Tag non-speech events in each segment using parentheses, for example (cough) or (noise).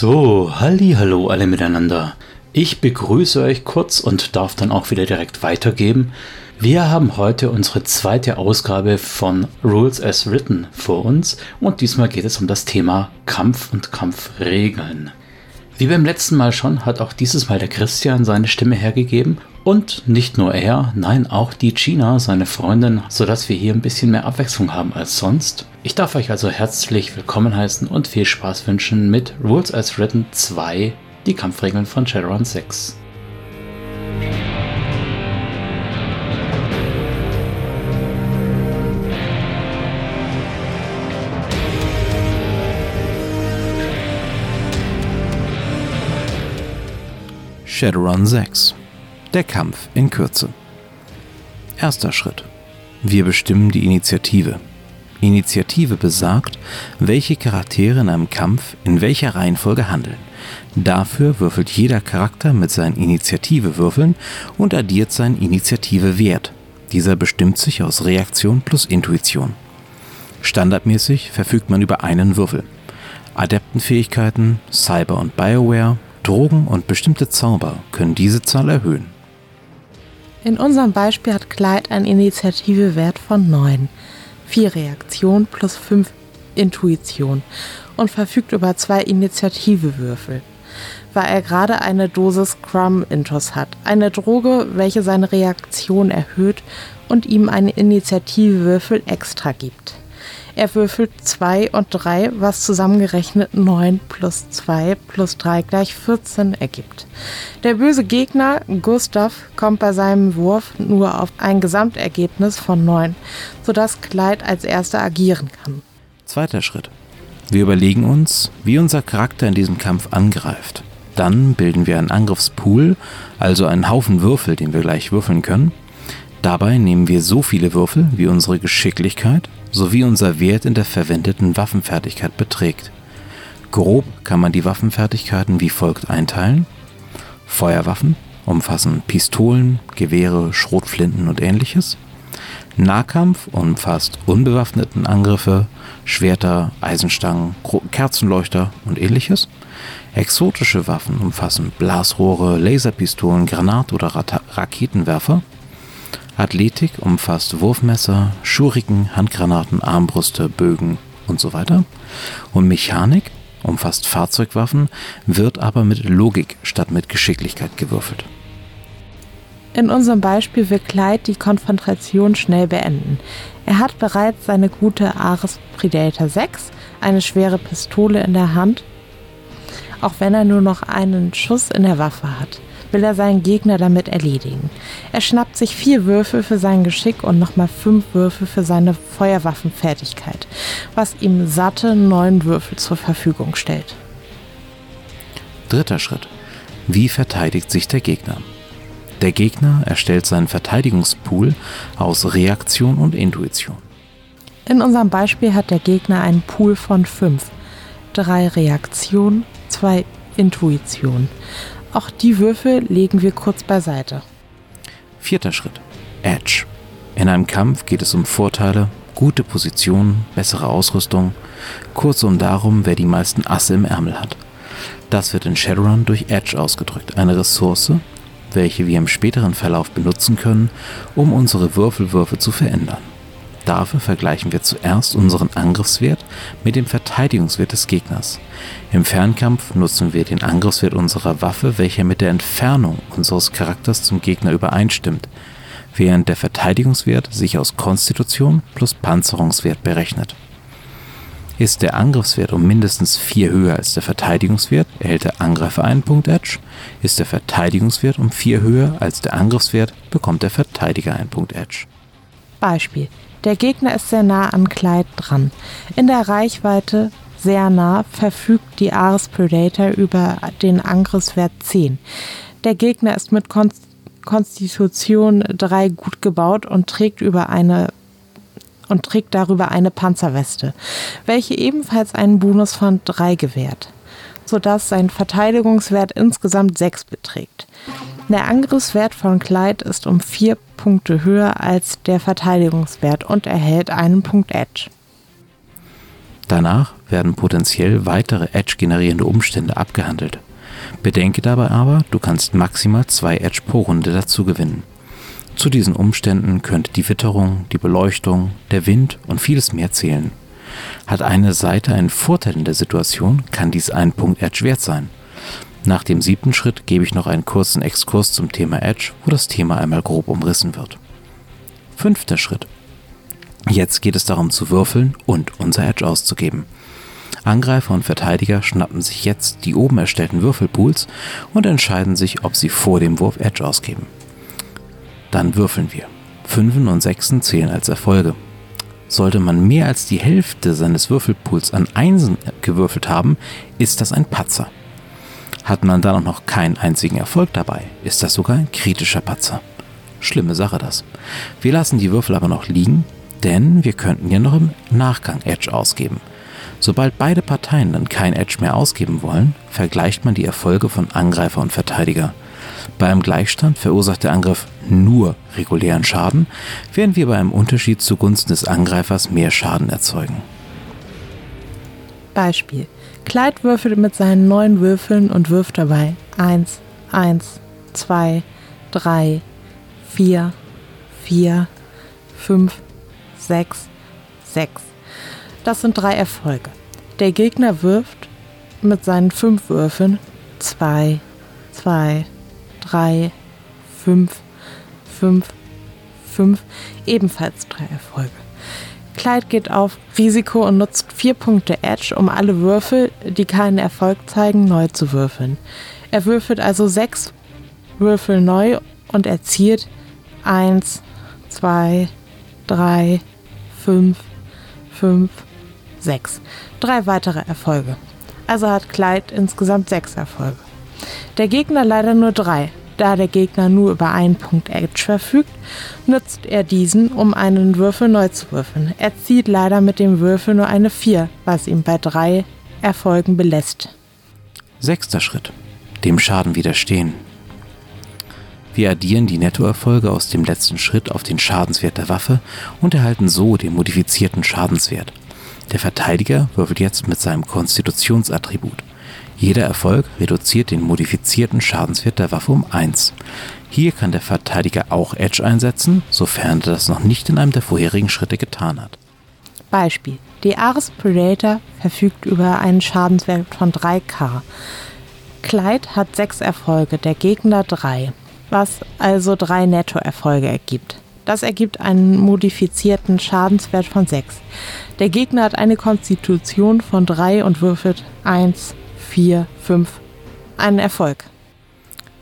So, halli, hallo alle miteinander. Ich begrüße euch kurz und darf dann auch wieder direkt weitergeben. Wir haben heute unsere zweite Ausgabe von Rules as Written vor uns und diesmal geht es um das Thema Kampf und Kampfregeln. Wie beim letzten Mal schon hat auch dieses Mal der Christian seine Stimme hergegeben und nicht nur er, nein auch die Gina, seine Freundin, sodass wir hier ein bisschen mehr Abwechslung haben als sonst. Ich darf euch also herzlich willkommen heißen und viel Spaß wünschen mit Rules as Written 2, die Kampfregeln von Shadowrun 6. Shadowrun 6 Der Kampf in Kürze Erster Schritt. Wir bestimmen die Initiative. Initiative besagt, welche Charaktere in einem Kampf in welcher Reihenfolge handeln. Dafür würfelt jeder Charakter mit seinen Initiativewürfeln und addiert seinen Initiativewert. Dieser bestimmt sich aus Reaktion plus Intuition. Standardmäßig verfügt man über einen Würfel. Adeptenfähigkeiten, Cyber und Bioware, Drogen und bestimmte Zauber können diese Zahl erhöhen. In unserem Beispiel hat Clyde einen Initiativewert von 9, 4 Reaktion plus 5 Intuition und verfügt über zwei Initiativewürfel, weil er gerade eine Dosis Crumb Intus hat, eine Droge, welche seine Reaktion erhöht und ihm einen Initiativewürfel extra gibt. Er würfelt 2 und 3, was zusammengerechnet 9 plus 2 plus 3 gleich 14 ergibt. Der böse Gegner, Gustav, kommt bei seinem Wurf nur auf ein Gesamtergebnis von 9, sodass Clyde als erster agieren kann. Zweiter Schritt. Wir überlegen uns, wie unser Charakter in diesem Kampf angreift. Dann bilden wir einen Angriffspool, also einen Haufen Würfel, den wir gleich würfeln können. Dabei nehmen wir so viele Würfel, wie unsere Geschicklichkeit, sowie unser Wert in der verwendeten Waffenfertigkeit beträgt. Grob kann man die Waffenfertigkeiten wie folgt einteilen. Feuerwaffen umfassen Pistolen, Gewehre, Schrotflinten und ähnliches. Nahkampf umfasst unbewaffneten Angriffe, Schwerter, Eisenstangen, Kerzenleuchter und ähnliches. Exotische Waffen umfassen Blasrohre, Laserpistolen, Granat- oder Raketenwerfer. Athletik umfasst Wurfmesser, Schuriken, Handgranaten, Armbrüste, Bögen und so weiter. Und Mechanik umfasst Fahrzeugwaffen, wird aber mit Logik statt mit Geschicklichkeit gewürfelt. In unserem Beispiel will Clyde die Konfrontation schnell beenden. Er hat bereits seine gute Ares Predator 6, eine schwere Pistole in der Hand, auch wenn er nur noch einen Schuss in der Waffe hat will er seinen Gegner damit erledigen. Er schnappt sich vier Würfel für sein Geschick und nochmal fünf Würfel für seine Feuerwaffenfertigkeit, was ihm satte neun Würfel zur Verfügung stellt. Dritter Schritt. Wie verteidigt sich der Gegner? Der Gegner erstellt seinen Verteidigungspool aus Reaktion und Intuition. In unserem Beispiel hat der Gegner einen Pool von fünf. Drei Reaktion, zwei Intuition. Auch die Würfel legen wir kurz beiseite. Vierter Schritt. Edge. In einem Kampf geht es um Vorteile, gute Positionen, bessere Ausrüstung, kurzum darum, wer die meisten Asse im Ärmel hat. Das wird in Shadowrun durch Edge ausgedrückt, eine Ressource, welche wir im späteren Verlauf benutzen können, um unsere Würfelwürfe zu verändern. Dafür vergleichen wir zuerst unseren Angriffswert mit dem Verteidigungswert des Gegners. Im Fernkampf nutzen wir den Angriffswert unserer Waffe, welcher mit der Entfernung unseres Charakters zum Gegner übereinstimmt, während der Verteidigungswert sich aus Konstitution plus Panzerungswert berechnet. Ist der Angriffswert um mindestens 4 höher als der Verteidigungswert, erhält der Angreifer einen Punkt Edge. Ist der Verteidigungswert um 4 höher als der Angriffswert, bekommt der Verteidiger einen Punkt Edge. Beispiel. Der Gegner ist sehr nah an Clyde dran. In der Reichweite sehr nah verfügt die Ares Predator über den Angriffswert 10. Der Gegner ist mit Konstitution 3 gut gebaut und trägt über eine und trägt darüber eine Panzerweste, welche ebenfalls einen Bonus von 3 gewährt, sodass sein Verteidigungswert insgesamt 6 beträgt. Der Angriffswert von Clyde ist um vier Punkte höher als der Verteidigungswert und erhält einen Punkt Edge. Danach werden potenziell weitere Edge-generierende Umstände abgehandelt. Bedenke dabei aber, du kannst maximal zwei Edge pro Runde dazu gewinnen. Zu diesen Umständen könnte die Witterung, die Beleuchtung, der Wind und vieles mehr zählen. Hat eine Seite einen Vorteil in der Situation, kann dies ein Punkt Edge wert sein. Nach dem siebten Schritt gebe ich noch einen kurzen Exkurs zum Thema Edge, wo das Thema einmal grob umrissen wird. Fünfter Schritt. Jetzt geht es darum zu würfeln und unser Edge auszugeben. Angreifer und Verteidiger schnappen sich jetzt die oben erstellten Würfelpools und entscheiden sich, ob sie vor dem Wurf Edge ausgeben. Dann würfeln wir. Fünfen und Sechsen zählen als Erfolge. Sollte man mehr als die Hälfte seines Würfelpools an Einsen gewürfelt haben, ist das ein Patzer. Hat man dann auch noch keinen einzigen Erfolg dabei, ist das sogar ein kritischer Patzer. Schlimme Sache das. Wir lassen die Würfel aber noch liegen, denn wir könnten ja noch im Nachgang Edge ausgeben. Sobald beide Parteien dann kein Edge mehr ausgeben wollen, vergleicht man die Erfolge von Angreifer und Verteidiger. Bei einem Gleichstand verursacht der Angriff nur regulären Schaden, während wir bei einem Unterschied zugunsten des Angreifers mehr Schaden erzeugen. Beispiel. Clyde würfelt mit seinen neun Würfeln und wirft dabei 1, 1, 2, 3, 4, 4, 5, 6, 6. Das sind drei Erfolge. Der Gegner wirft mit seinen fünf Würfeln 2, 2, 3, 5, 5, 5, ebenfalls drei Erfolge. Clyde geht auf Risiko und nutzt vier Punkte Edge, um alle Würfel, die keinen Erfolg zeigen, neu zu würfeln. Er würfelt also sechs Würfel neu und erzielt 1, 2, 3, 5, 5, 6. Drei weitere Erfolge. Also hat Clyde insgesamt sechs Erfolge. Der Gegner leider nur drei. Da der Gegner nur über einen Punkt Edge verfügt, nutzt er diesen, um einen Würfel neu zu würfeln. Er zieht leider mit dem Würfel nur eine 4, was ihm bei drei Erfolgen belässt. Sechster Schritt. Dem Schaden widerstehen. Wir addieren die Nettoerfolge aus dem letzten Schritt auf den Schadenswert der Waffe und erhalten so den modifizierten Schadenswert. Der Verteidiger würfelt jetzt mit seinem Konstitutionsattribut. Jeder Erfolg reduziert den modifizierten Schadenswert der Waffe um 1. Hier kann der Verteidiger auch Edge einsetzen, sofern er das noch nicht in einem der vorherigen Schritte getan hat. Beispiel. Die Ares Predator verfügt über einen Schadenswert von 3k. Clyde hat 6 Erfolge, der Gegner 3, was also 3 Nettoerfolge ergibt. Das ergibt einen modifizierten Schadenswert von 6. Der Gegner hat eine Konstitution von 3 und würfelt 1, 4, 5. Einen Erfolg.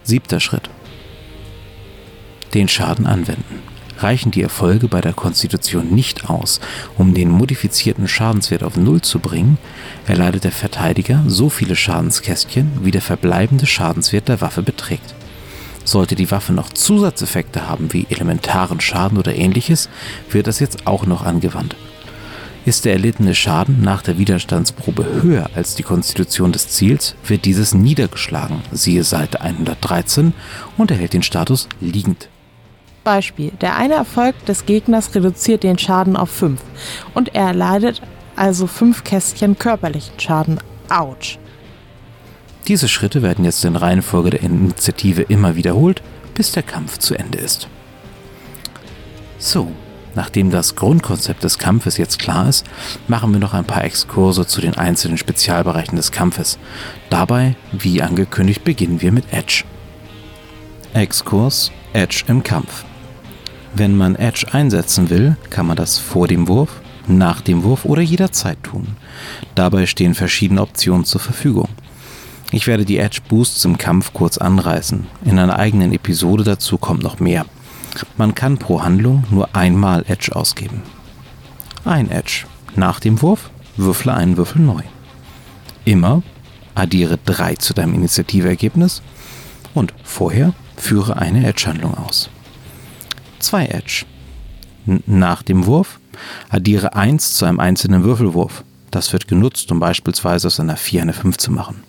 Siebter Schritt. Den Schaden anwenden. Reichen die Erfolge bei der Konstitution nicht aus, um den modifizierten Schadenswert auf Null zu bringen, erleidet der Verteidiger so viele Schadenskästchen, wie der verbleibende Schadenswert der Waffe beträgt. Sollte die Waffe noch Zusatzeffekte haben wie elementaren Schaden oder ähnliches, wird das jetzt auch noch angewandt. Ist der erlittene Schaden nach der Widerstandsprobe höher als die Konstitution des Ziels, wird dieses niedergeschlagen, siehe Seite 113, und erhält den Status liegend. Beispiel. Der eine Erfolg des Gegners reduziert den Schaden auf 5 und er erleidet also 5 Kästchen körperlichen Schaden. Autsch. Diese Schritte werden jetzt in Reihenfolge der Initiative immer wiederholt, bis der Kampf zu Ende ist. So, Nachdem das Grundkonzept des Kampfes jetzt klar ist, machen wir noch ein paar Exkurse zu den einzelnen Spezialbereichen des Kampfes. Dabei, wie angekündigt, beginnen wir mit Edge. Exkurs Edge im Kampf. Wenn man Edge einsetzen will, kann man das vor dem Wurf, nach dem Wurf oder jederzeit tun. Dabei stehen verschiedene Optionen zur Verfügung. Ich werde die Edge Boosts im Kampf kurz anreißen. In einer eigenen Episode dazu kommt noch mehr. Man kann pro Handlung nur einmal Edge ausgeben. Ein Edge. Nach dem Wurf würfle einen Würfel neu. Immer addiere 3 zu deinem Initiativergebnis und vorher führe eine Edge-Handlung aus. 2 Edge. Nach dem Wurf addiere 1 zu einem einzelnen Würfelwurf. Das wird genutzt, um beispielsweise aus einer 4 eine 5 zu machen.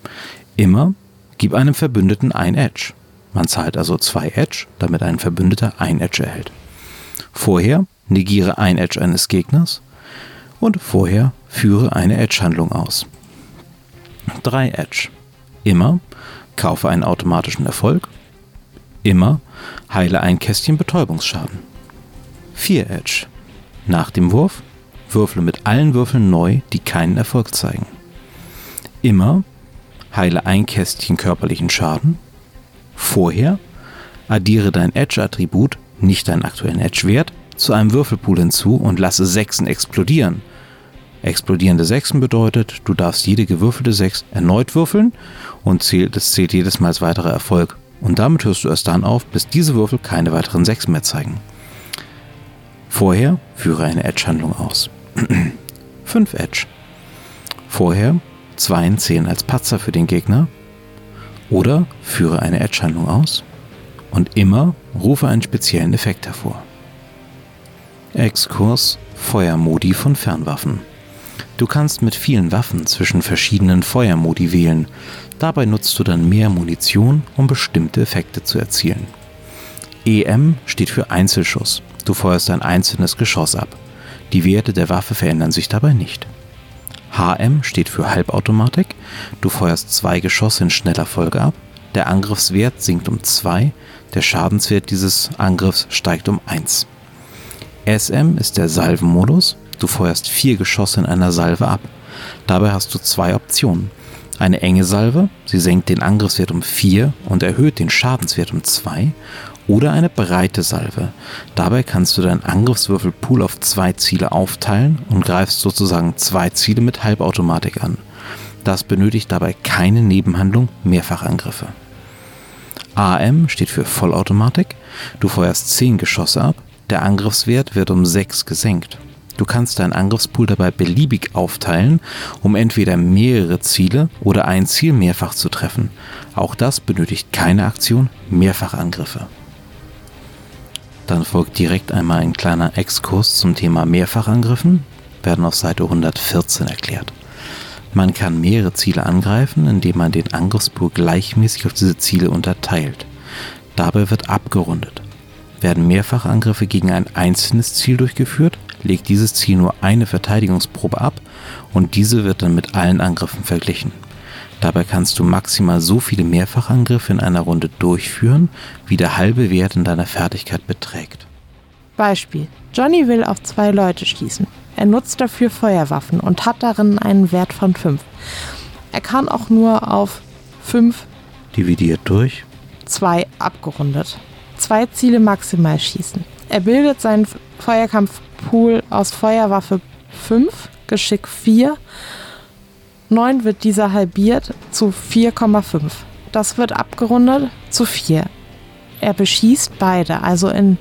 Immer gib einem Verbündeten ein Edge. Man zahlt also zwei Edge, damit ein Verbündeter ein Edge erhält. Vorher negiere ein Edge eines Gegners Und vorher führe eine Edge-Handlung aus. 3 Edge. Immer kaufe einen automatischen Erfolg. Immer heile ein Kästchen Betäubungsschaden. 4 Edge. Nach dem Wurf würfle mit allen Würfeln neu, die keinen Erfolg zeigen. Immer heile ein Kästchen körperlichen Schaden. Vorher addiere dein Edge-Attribut, nicht deinen aktuellen Edge-Wert, zu einem Würfelpool hinzu und lasse Sechsen explodieren. Explodierende Sechsen bedeutet, du darfst jede gewürfelte Sechs erneut würfeln und zählt, das zählt jedes Mal als weiterer Erfolg. Und damit hörst du erst dann auf, bis diese Würfel keine weiteren Sechsen mehr zeigen. Vorher führe eine Edge-Handlung aus. (clears throat) 5 Edge. Vorher 2 zählen als Patzer für den Gegner. Oder führe eine Edge-Handlung aus. Und immer rufe einen speziellen Effekt hervor. Exkurs Feuermodi von Fernwaffen. Du kannst mit vielen Waffen zwischen verschiedenen Feuermodi wählen. Dabei nutzt du dann mehr Munition, um bestimmte Effekte zu erzielen. EM steht für Einzelschuss. Du feuerst ein einzelnes Geschoss ab. Die Werte der Waffe verändern sich dabei nicht. HM steht für Halbautomatik. Du feuerst zwei Geschosse in schneller Folge ab. Der Angriffswert sinkt um 2, der Schadenswert dieses Angriffs steigt um 1. SM ist der Salvenmodus. Du feuerst vier Geschosse in einer Salve ab. Dabei hast du zwei Optionen. Eine enge Salve, sie senkt den Angriffswert um 4 und erhöht den Schadenswert um 2 oder eine breite Salve. Dabei kannst du deinen Angriffswürfelpool auf zwei Ziele aufteilen und greifst sozusagen zwei Ziele mit Halbautomatik an. Das benötigt dabei keine Nebenhandlung, Mehrfachangriffe. AM steht für Vollautomatik. Du feuerst 10 Geschosse ab, der Angriffswert wird um 6 gesenkt. Du kannst deinen Angriffspool dabei beliebig aufteilen, um entweder mehrere Ziele oder ein Ziel mehrfach zu treffen. Auch das benötigt keine Aktion, Mehrfachangriffe. Dann folgt direkt einmal ein kleiner Exkurs zum Thema Mehrfachangriffen, werden auf Seite 114 erklärt. Man kann mehrere Ziele angreifen, indem man den Angriffspool gleichmäßig auf diese Ziele unterteilt. Dabei wird abgerundet. Werden Mehrfachangriffe gegen ein einzelnes Ziel durchgeführt, legt dieses Ziel nur eine Verteidigungsprobe ab und diese wird dann mit allen Angriffen verglichen. Dabei kannst du maximal so viele Mehrfachangriffe in einer Runde durchführen, wie der halbe Wert in deiner Fertigkeit beträgt. Beispiel. Johnny will auf zwei Leute schießen. Er nutzt dafür Feuerwaffen und hat darin einen Wert von 5. Er kann auch nur auf 5 Dividiert durch 2 abgerundet. Zwei Ziele maximal schießen. Er bildet seinen Feuerkampfpool aus Feuerwaffe 5, Geschick 4 9 wird dieser halbiert zu 4,5. Das wird abgerundet zu 4. Er beschießt beide, also in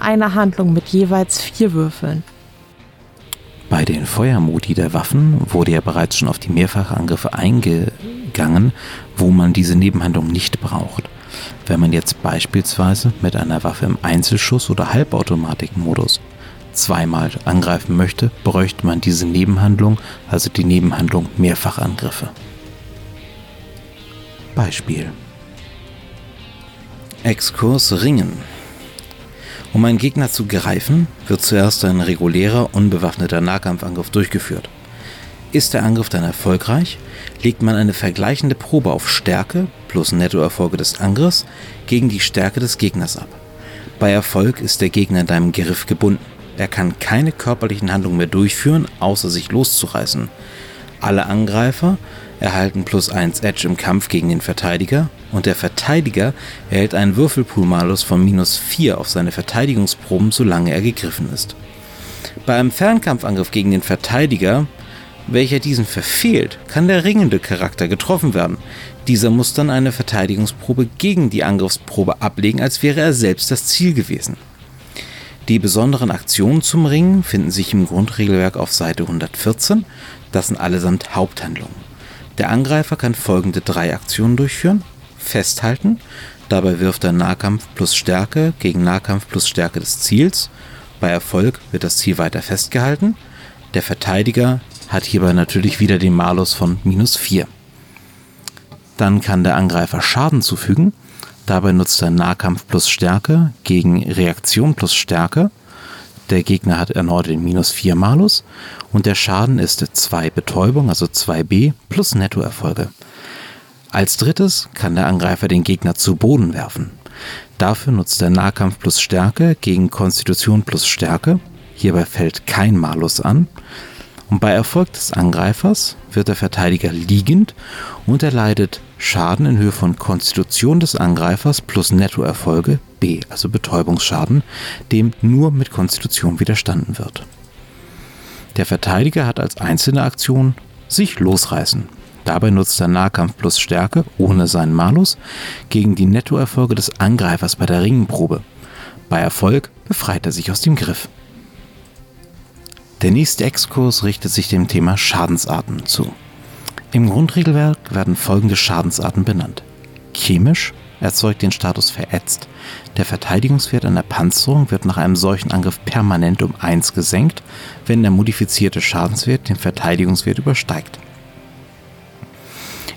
einer Handlung mit jeweils vier Würfeln. Bei den Feuermodi der Waffen wurde ja bereits schon auf die Mehrfachangriffe eingegangen, wo man diese Nebenhandlung nicht braucht. Wenn man jetzt beispielsweise mit einer Waffe im Einzelschuss- oder Halbautomatikmodus zweimal angreifen möchte, bräuchte man diese Nebenhandlung, also die Nebenhandlung Mehrfachangriffe. Beispiel. Exkurs Ringen. Um einen Gegner zu greifen, wird zuerst ein regulärer, unbewaffneter Nahkampfangriff durchgeführt. Ist der Angriff dann erfolgreich, legt man eine vergleichende Probe auf Stärke plus Nettoerfolge des Angriffs gegen die Stärke des Gegners ab. Bei Erfolg ist der Gegner in deinem Griff gebunden. Er kann keine körperlichen Handlungen mehr durchführen, außer sich loszureißen. Alle Angreifer erhalten plus 1 Edge im Kampf gegen den Verteidiger und der Verteidiger erhält einen Würfelpool-Malus von minus 4 auf seine Verteidigungsproben, solange er gegriffen ist. Bei einem Fernkampfangriff gegen den Verteidiger, welcher diesen verfehlt, kann der ringende Charakter getroffen werden. Dieser muss dann eine Verteidigungsprobe gegen die Angriffsprobe ablegen, als wäre er selbst das Ziel gewesen. Die besonderen Aktionen zum Ringen finden sich im Grundregelwerk auf Seite 114. Das sind allesamt Haupthandlungen. Der Angreifer kann folgende drei Aktionen durchführen. Festhalten. Dabei wirft er Nahkampf plus Stärke gegen Nahkampf plus Stärke des Ziels. Bei Erfolg wird das Ziel weiter festgehalten. Der Verteidiger hat hierbei natürlich wieder den Malus von minus 4. Dann kann der Angreifer Schaden zufügen. Dabei nutzt er Nahkampf plus Stärke gegen Reaktion plus Stärke. Der Gegner hat erneut den minus 4 Malus und der Schaden ist 2 Betäubung, also 2b, plus Nettoerfolge. Als drittes kann der Angreifer den Gegner zu Boden werfen. Dafür nutzt er Nahkampf plus Stärke gegen Konstitution plus Stärke. Hierbei fällt kein Malus an. Und bei Erfolg des Angreifers wird der Verteidiger liegend und erleidet Schaden in Höhe von Konstitution des Angreifers plus Nettoerfolge B, also Betäubungsschaden, dem nur mit Konstitution widerstanden wird. Der Verteidiger hat als einzelne Aktion sich losreißen. Dabei nutzt er Nahkampf plus Stärke ohne seinen Malus gegen die Nettoerfolge des Angreifers bei der Ringenprobe. Bei Erfolg befreit er sich aus dem Griff. Der nächste Exkurs richtet sich dem Thema Schadensarten zu. Im Grundregelwerk werden folgende Schadensarten benannt. Chemisch erzeugt den Status verätzt. Der Verteidigungswert einer Panzerung wird nach einem solchen Angriff permanent um 1 gesenkt, wenn der modifizierte Schadenswert den Verteidigungswert übersteigt.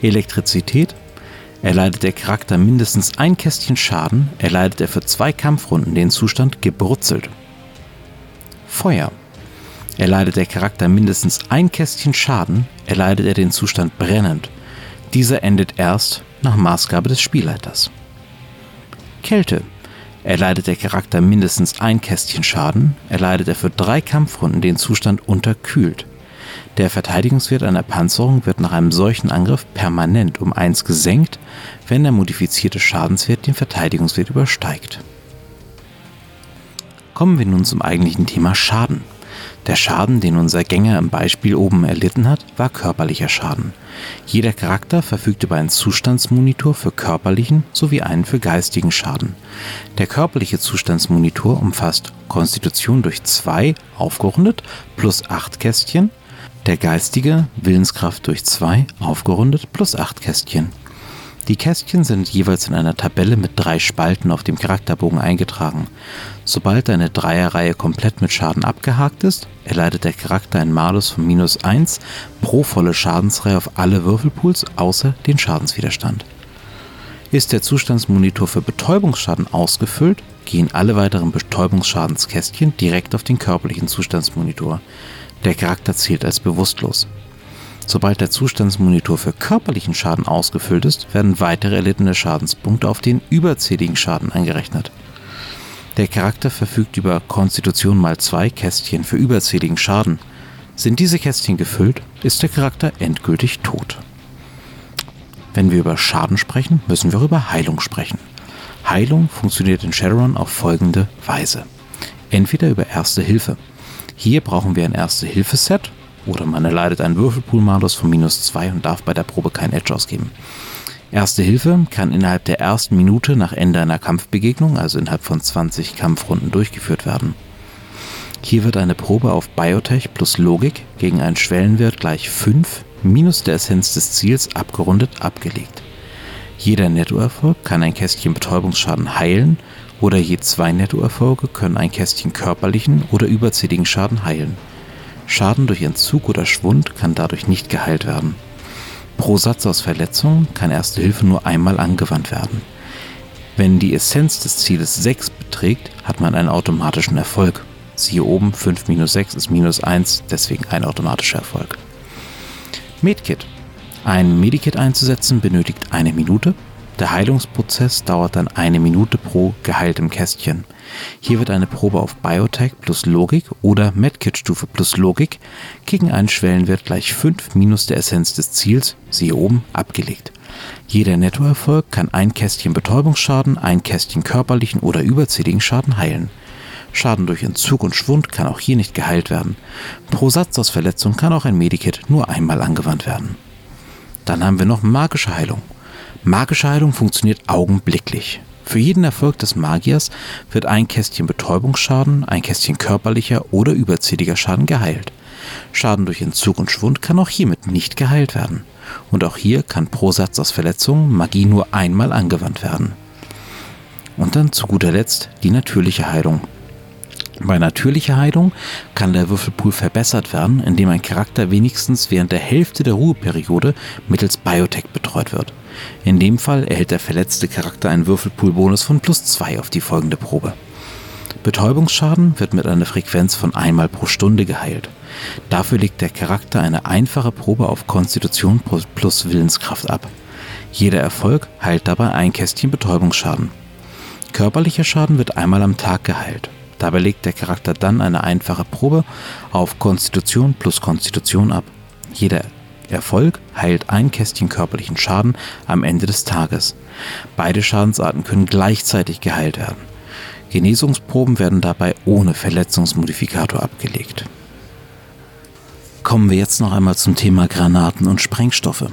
Elektrizität Erleidet der Charakter mindestens ein Kästchen Schaden, erleidet er für zwei Kampfrunden den Zustand gebrutzelt. Feuer Erleidet der Charakter mindestens ein Kästchen Schaden, erleidet er den Zustand brennend. Dieser endet erst nach Maßgabe des Spielleiters. Kälte. Erleidet der Charakter mindestens ein Kästchen Schaden, erleidet er für drei Kampfrunden den Zustand unterkühlt. Der Verteidigungswert einer Panzerung wird nach einem solchen Angriff permanent um 1 gesenkt, wenn der modifizierte Schadenswert den Verteidigungswert übersteigt. Kommen wir nun zum eigentlichen Thema Schaden. Der Schaden, den unser Gänger im Beispiel oben erlitten hat, war körperlicher Schaden. Jeder Charakter verfügt über einen Zustandsmonitor für körperlichen sowie einen für geistigen Schaden. Der körperliche Zustandsmonitor umfasst Konstitution durch 2 aufgerundet plus 8 Kästchen, der geistige Willenskraft durch 2 aufgerundet plus 8 Kästchen. Die Kästchen sind jeweils in einer Tabelle mit drei Spalten auf dem Charakterbogen eingetragen. Sobald eine Dreierreihe komplett mit Schaden abgehakt ist, erleidet der Charakter einen Malus von minus 1 pro volle Schadensreihe auf alle Würfelpools außer den Schadenswiderstand. Ist der Zustandsmonitor für Betäubungsschaden ausgefüllt, gehen alle weiteren Betäubungsschadenskästchen direkt auf den körperlichen Zustandsmonitor. Der Charakter zählt als bewusstlos. Sobald der Zustandsmonitor für körperlichen Schaden ausgefüllt ist, werden weitere erlittene Schadenspunkte auf den überzähligen Schaden angerechnet. Der Charakter verfügt über Konstitution mal zwei Kästchen für überzähligen Schaden. Sind diese Kästchen gefüllt, ist der Charakter endgültig tot. Wenn wir über Schaden sprechen, müssen wir über Heilung sprechen. Heilung funktioniert in Shadowrun auf folgende Weise. Entweder über Erste Hilfe. Hier brauchen wir ein Erste-Hilfe-Set oder man erleidet einen Würfelpool-Malus von minus 2 und darf bei der Probe kein Edge ausgeben. Erste Hilfe kann innerhalb der ersten Minute nach Ende einer Kampfbegegnung, also innerhalb von 20 Kampfrunden, durchgeführt werden. Hier wird eine Probe auf Biotech plus Logik gegen einen Schwellenwert gleich 5 minus der Essenz des Ziels abgerundet abgelegt. Jeder Nettoerfolg kann ein Kästchen Betäubungsschaden heilen oder je zwei Nettoerfolge können ein Kästchen körperlichen oder überzähligen Schaden heilen. Schaden durch Entzug oder Schwund kann dadurch nicht geheilt werden. Pro Satz aus Verletzung kann Erste Hilfe nur einmal angewandt werden. Wenn die Essenz des Zieles 6 beträgt, hat man einen automatischen Erfolg. Siehe oben, 5 minus 6 ist minus 1, deswegen ein automatischer Erfolg. Medkit. Ein Medikit einzusetzen benötigt eine Minute, der Heilungsprozess dauert dann eine Minute pro geheiltem Kästchen. Hier wird eine Probe auf Biotech plus Logik oder Medkit-Stufe plus Logik gegen einen Schwellenwert gleich 5 minus der Essenz des Ziels, siehe oben, abgelegt. Jeder Nettoerfolg kann ein Kästchen Betäubungsschaden, ein Kästchen körperlichen oder überzähligen Schaden heilen. Schaden durch Entzug und Schwund kann auch hier nicht geheilt werden. Pro Satz aus Verletzung kann auch ein Medikit nur einmal angewandt werden. Dann haben wir noch magische Heilung. Magische Heilung funktioniert augenblicklich. Für jeden Erfolg des Magiers wird ein Kästchen Betäubungsschaden, ein Kästchen körperlicher oder überzähliger Schaden geheilt. Schaden durch Entzug und Schwund kann auch hiermit nicht geheilt werden. Und auch hier kann pro Satz aus Verletzungen Magie nur einmal angewandt werden. Und dann zu guter Letzt die natürliche Heilung. Bei natürlicher Heilung kann der Würfelpool verbessert werden, indem ein Charakter wenigstens während der Hälfte der Ruheperiode mittels Biotech betreut wird. In dem Fall erhält der verletzte Charakter einen Würfelpool-Bonus von plus 2 auf die folgende Probe. Betäubungsschaden wird mit einer Frequenz von einmal pro Stunde geheilt. Dafür legt der Charakter eine einfache Probe auf Konstitution plus Willenskraft ab. Jeder Erfolg heilt dabei ein Kästchen Betäubungsschaden. Körperlicher Schaden wird einmal am Tag geheilt. Dabei legt der Charakter dann eine einfache Probe auf Konstitution plus Konstitution ab. Jeder Erfolg heilt ein Kästchen körperlichen Schaden am Ende des Tages. Beide Schadensarten können gleichzeitig geheilt werden. Genesungsproben werden dabei ohne Verletzungsmodifikator abgelegt. Kommen wir jetzt noch einmal zum Thema Granaten und Sprengstoffe.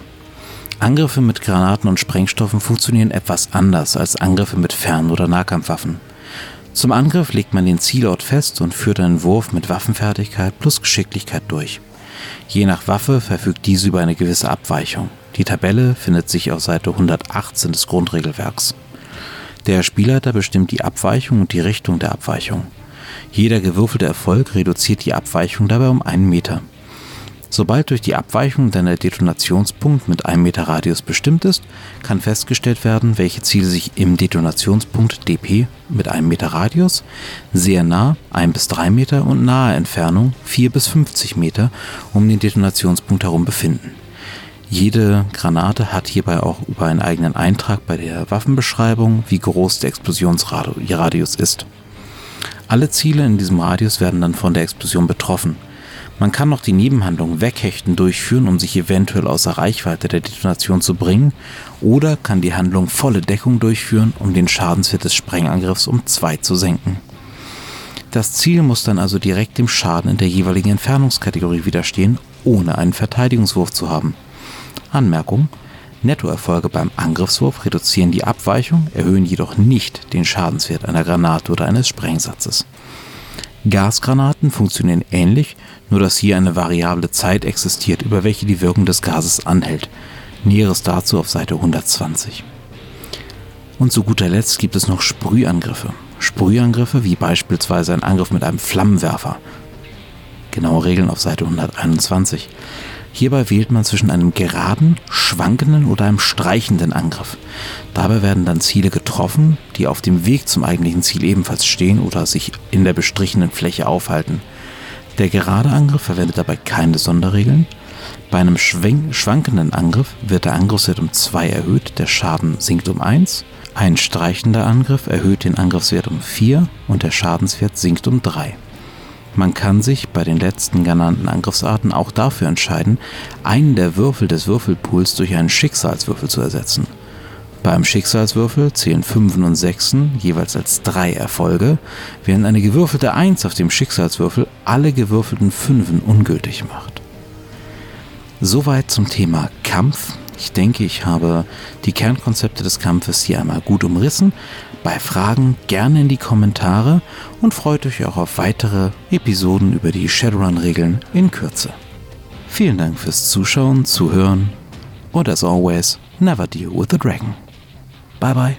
Angriffe mit Granaten und Sprengstoffen funktionieren etwas anders als Angriffe mit Fern- oder Nahkampfwaffen. Zum Angriff legt man den Zielort fest und führt einen Wurf mit Waffenfertigkeit plus Geschicklichkeit durch. Je nach Waffe verfügt diese über eine gewisse Abweichung. Die Tabelle findet sich auf Seite 118 des Grundregelwerks. Der Spielleiter bestimmt die Abweichung und die Richtung der Abweichung. Jeder gewürfelte Erfolg reduziert die Abweichung dabei um einen Meter. Sobald durch die Abweichung dann der Detonationspunkt mit einem Meter Radius bestimmt ist, kann festgestellt werden, welche Ziele sich im Detonationspunkt dp mit einem Meter Radius, sehr nah 1 bis 3 Meter und nahe Entfernung 4 bis 50 Meter um den Detonationspunkt herum befinden. Jede Granate hat hierbei auch über einen eigenen Eintrag bei der Waffenbeschreibung, wie groß der Explosionsradius ist. Alle Ziele in diesem Radius werden dann von der Explosion betroffen. Man kann noch die Nebenhandlung Weghechten durchführen, um sich eventuell außer Reichweite der Detonation zu bringen, oder kann die Handlung volle Deckung durchführen, um den Schadenswert des Sprengangriffs um 2 zu senken. Das Ziel muss dann also direkt dem Schaden in der jeweiligen Entfernungskategorie widerstehen, ohne einen Verteidigungswurf zu haben. Anmerkung: Nettoerfolge beim Angriffswurf reduzieren die Abweichung, erhöhen jedoch nicht den Schadenswert einer Granate oder eines Sprengsatzes. Gasgranaten funktionieren ähnlich, nur dass hier eine variable Zeit existiert, über welche die Wirkung des Gases anhält. Näheres dazu auf Seite 120. Und zu guter Letzt gibt es noch Sprühangriffe. Sprühangriffe wie beispielsweise ein Angriff mit einem Flammenwerfer. Genaue Regeln auf Seite 121. Hierbei wählt man zwischen einem geraden, schwankenden oder einem streichenden Angriff. Dabei werden dann Ziele getroffen, die auf dem Weg zum eigentlichen Ziel ebenfalls stehen oder sich in der bestrichenen Fläche aufhalten. Der gerade Angriff verwendet dabei keine Sonderregeln. Bei einem schwankenden Angriff wird der Angriffswert um 2 erhöht, der Schaden sinkt um 1. Ein streichender Angriff erhöht den Angriffswert um 4 und der Schadenswert sinkt um 3. Man kann sich bei den letzten genannten Angriffsarten auch dafür entscheiden, einen der Würfel des Würfelpools durch einen Schicksalswürfel zu ersetzen. Beim Schicksalswürfel zählen Fünfen und Sechsen jeweils als drei Erfolge, während eine gewürfelte Eins auf dem Schicksalswürfel alle gewürfelten Fünfen ungültig macht. Soweit zum Thema Kampf. Ich denke, ich habe die Kernkonzepte des Kampfes hier einmal gut umrissen. Bei Fragen gerne in die Kommentare und freut euch auch auf weitere Episoden über die Shadowrun-Regeln in Kürze. Vielen Dank fürs Zuschauen, Zuhören und as always, never deal with the dragon. Bye bye.